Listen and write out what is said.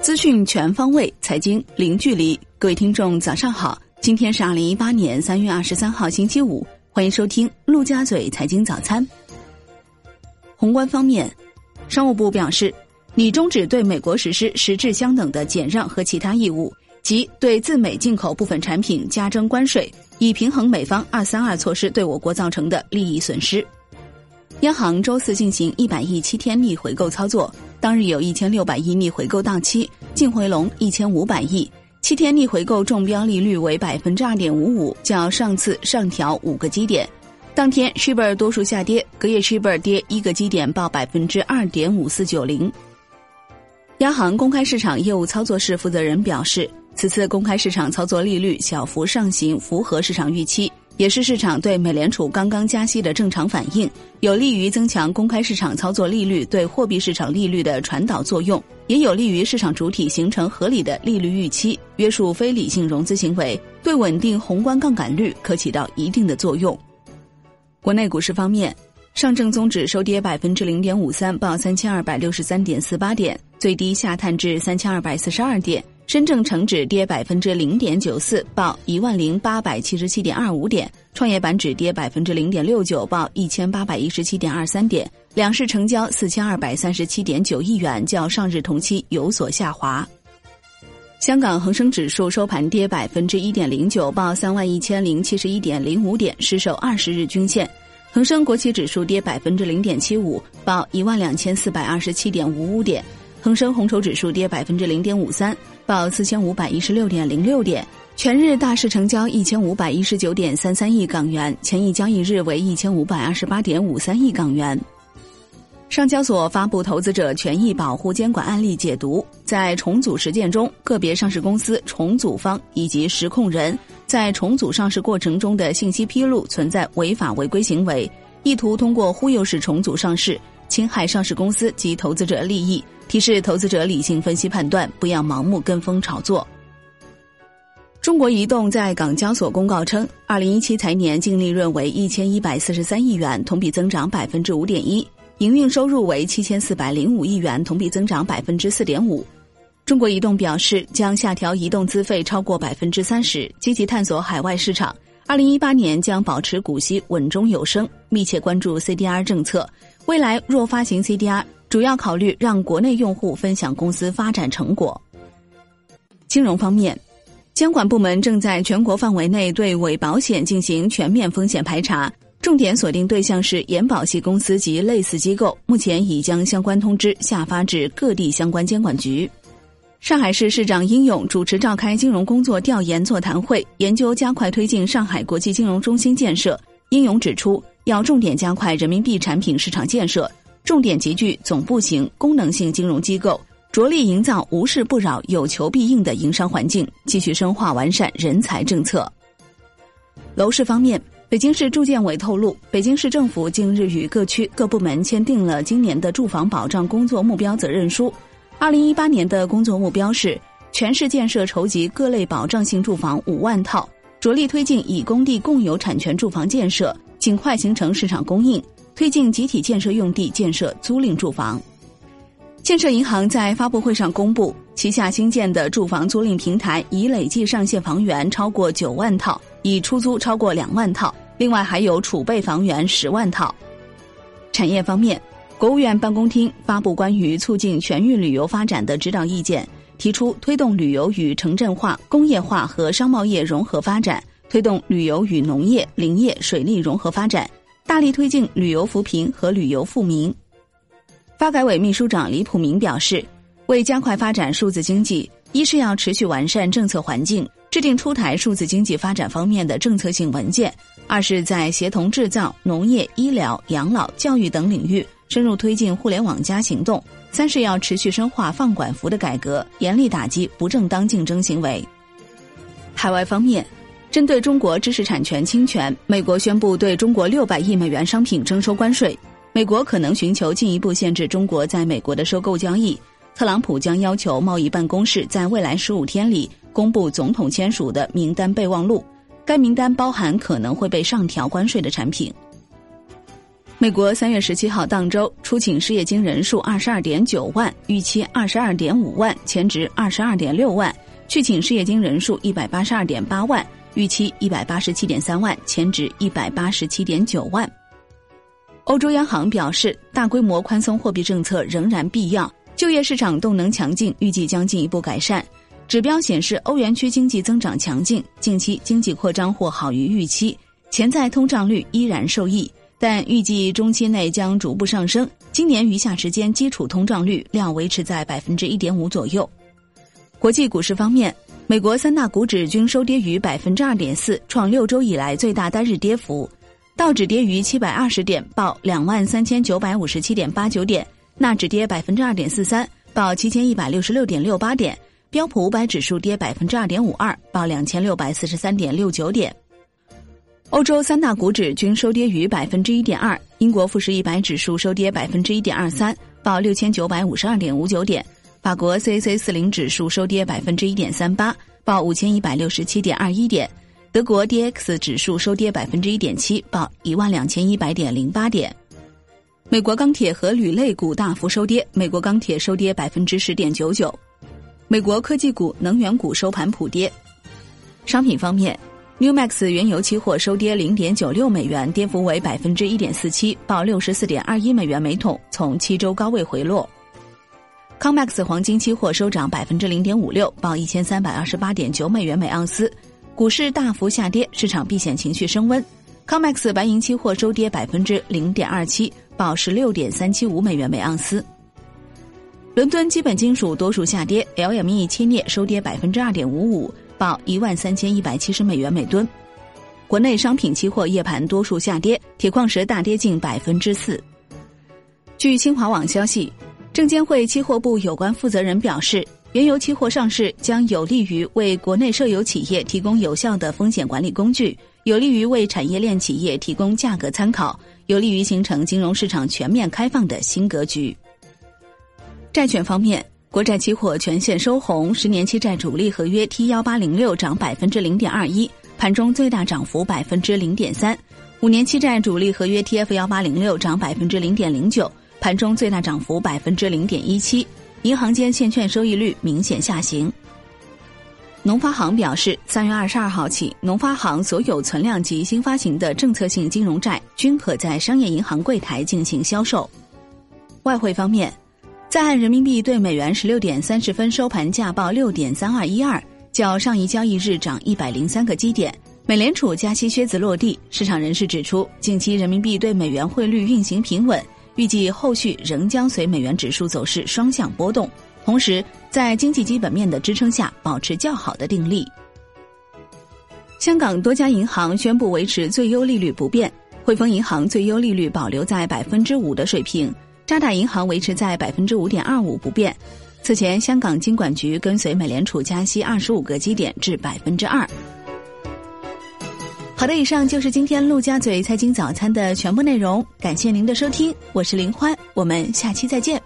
资讯全方位，财经零距离。各位听众，早上好！今天是二零一八年三月二十三号，星期五。欢迎收听陆家嘴财经早餐。宏观方面，商务部表示，拟终止对美国实施实质相等的减让和其他义务，即对自美进口部分产品加征关税，以平衡美方“二三二”措施对我国造成的利益损失。央行周四进行一百亿七天逆回购操作，当日有一千六百亿逆回购到期，净回笼一千五百亿。七天逆回购中标利率为百分之二点五五，较上次上调五个基点。当天 shibor 多数下跌，隔夜 shibor 跌一个基点，报百分之二点五四九零。央行公开市场业务操作室负责人表示，此次公开市场操作利率小幅上行，符合市场预期。也是市场对美联储刚刚加息的正常反应，有利于增强公开市场操作利率对货币市场利率的传导作用，也有利于市场主体形成合理的利率预期，约束非理性融资行为，对稳定宏观杠杆率可起到一定的作用。国内股市方面，上证综指收跌百分之零点五三，报三千二百六十三点四八点，最低下探至三千二百四十二点。深证成指跌百分之零点九四，报一万零八百七十七点二五点；创业板指跌百分之零点六九，报一千八百一十七点二三点。两市成交四千二百三十七点九亿元，较上日同期有所下滑。香港恒生指数收盘跌百分之一点零九，报三万一千零七十一点零五点，失守二十日均线。恒生国企指数跌百分之零点七五，报一万两千四百二十七点五五点。恒生红筹指数跌百分之零点五三，报四千五百一十六点零六点。全日大市成交一千五百一十九点三三亿港元，前一交易日为一千五百二十八点五三亿港元。上交所发布投资者权益保护监管案例解读，在重组实践中，个别上市公司重组方以及实控人在重组上市过程中的信息披露存在违法违规行为，意图通过忽悠式重组上市，侵害上市公司及投资者利益。提示投资者理性分析判断，不要盲目跟风炒作。中国移动在港交所公告称，二零一七财年净利润为一千一百四十三亿元，同比增长百分之五点一；营运收入为七千四百零五亿元，同比增长百分之四点五。中国移动表示，将下调移动资费超过百分之三十，积极探索海外市场。二零一八年将保持股息稳中有升，密切关注 CDR 政策。未来若发行 CDR。主要考虑让国内用户分享公司发展成果。金融方面，监管部门正在全国范围内对伪保险进行全面风险排查，重点锁定对象是延保系公司及类似机构。目前已将相关通知下发至各地相关监管局。上海市市长殷勇主持召开金融工作调研座谈会，研究加快推进上海国际金融中心建设。殷勇指出，要重点加快人民币产品市场建设。重点集聚总部型、功能性金融机构，着力营造无事不扰、有求必应的营商环境，继续深化完善人才政策。楼市方面，北京市住建委透露，北京市政府近日与各区各部门签订了今年的住房保障工作目标责任书。二零一八年的工作目标是全市建设筹集各类保障性住房五万套，着力推进以工地共有产权住房建设，尽快形成市场供应。推进集体建设用地建设租赁住房。建设银行在发布会上公布，旗下新建的住房租赁平台已累计上线房源超过九万套，已出租超过两万套，另外还有储备房源十万套。产业方面，国务院办公厅发布关于促进全域旅游发展的指导意见，提出推动旅游与城镇化、工业化和商贸业融合发展，推动旅游与农业、林业、水利融合发展。大力推进旅游扶贫和旅游富民。发改委秘书长李普明表示，为加快发展数字经济，一是要持续完善政策环境，制定出台数字经济发展方面的政策性文件；二是，在协同制造、农业、医疗、养老、教育等领域深入推进“互联网加”行动；三是要持续深化放管服的改革，严厉打击不正当竞争行为。海外方面。针对中国知识产权侵权，美国宣布对中国六百亿美元商品征收关税。美国可能寻求进一步限制中国在美国的收购交易。特朗普将要求贸易办公室在未来十五天里公布总统签署的名单备忘录，该名单包含可能会被上调关税的产品。美国三月十七号当周出请失业金人数二十二点九万，预期二十二点五万，前值二十二点六万；去请失业金人数一百八十二点八万，预期一百八十七点三万，前值一百八十七点九万。欧洲央行表示，大规模宽松货币政策仍然必要，就业市场动能强劲，预计将进一步改善。指标显示，欧元区经济增长强劲，近期经济扩张或好于预期，潜在通胀率依然受益。但预计中期内将逐步上升。今年余下时间，基础通胀率料维持在百分之一点五左右。国际股市方面，美国三大股指均收跌逾百分之二点四，创六周以来最大单日跌幅。道指跌逾七百二十点，报两万三千九百五十七点八九点；纳指跌百分之二点四三，报七千一百六十六点六八点；标普五百指数跌百分之二点五二，报两千六百四十三点六九点。欧洲三大股指均收跌逾百分之一点二，英国富时一百指数收跌百分之一点二三，报六千九百五十二点五九点；法国 CAC 四零指数收跌百分之一点三八，报五千一百六十七点二一点；德国 DX 指数收跌百分之一点七，报一万两千一百点零八点。美国钢铁和铝类股大幅收跌，美国钢铁收跌百分之十点九九，美国科技股、能源股收盘普跌。商品方面。New Max 原油期货收跌零点九六美元，跌幅为百分之一点四七，报六十四点二一美元每桶，从七周高位回落。Comex 黄金期货收涨百分之零点五六，报一千三百二十八点九美元每盎司。股市大幅下跌，市场避险情绪升温。Comex 白银期货收跌百分之零点二七，报十六点三七五美元每盎司。伦敦基本金属多数下跌，LME 期镍收跌百分之二点五五。报一万三千一百七十美元每吨。国内商品期货夜盘多数下跌，铁矿石大跌近百分之四。据新华网消息，证监会期货部有关负责人表示，原油期货上市将有利于为国内设油企业提供有效的风险管理工具，有利于为产业链企业提供价格参考，有利于形成金融市场全面开放的新格局。债券方面。国债期货全线收红，十年期债主力合约 T 幺八零六涨百分之零点二一，盘中最大涨幅百分之零点三；五年期债主力合约 T F 幺八零六涨百分之零点零九，盘中最大涨幅百分之零点一七。银行间现券收益率明显下行。农发行表示，三月二十二号起，农发行所有存量及新发行的政策性金融债均可在商业银行柜台进行销售。外汇方面。在岸人民币对美元十六点三十分收盘价报六点三二一二，较上一交易日涨一百零三个基点。美联储加息靴子落地，市场人士指出，近期人民币对美元汇率运行平稳，预计后续仍将随美元指数走势双向波动。同时，在经济基本面的支撑下，保持较好的定力。香港多家银行宣布维持最优利率不变，汇丰银行最优利率保留在百分之五的水平。渣打银行维持在百分之五点二五不变。此前，香港金管局跟随美联储加息二十五个基点至百分之二。好的，以上就是今天陆家嘴财经早餐的全部内容，感谢您的收听，我是林欢，我们下期再见。